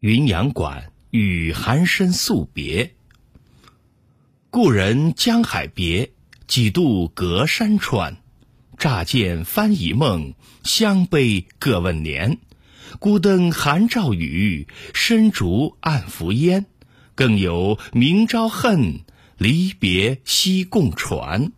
云阳馆与寒深宿别。故人江海别，几度隔山川。乍见翻疑梦，相悲各问年。孤灯寒照雨，深竹暗伏烟。更有明朝恨，离别西共船。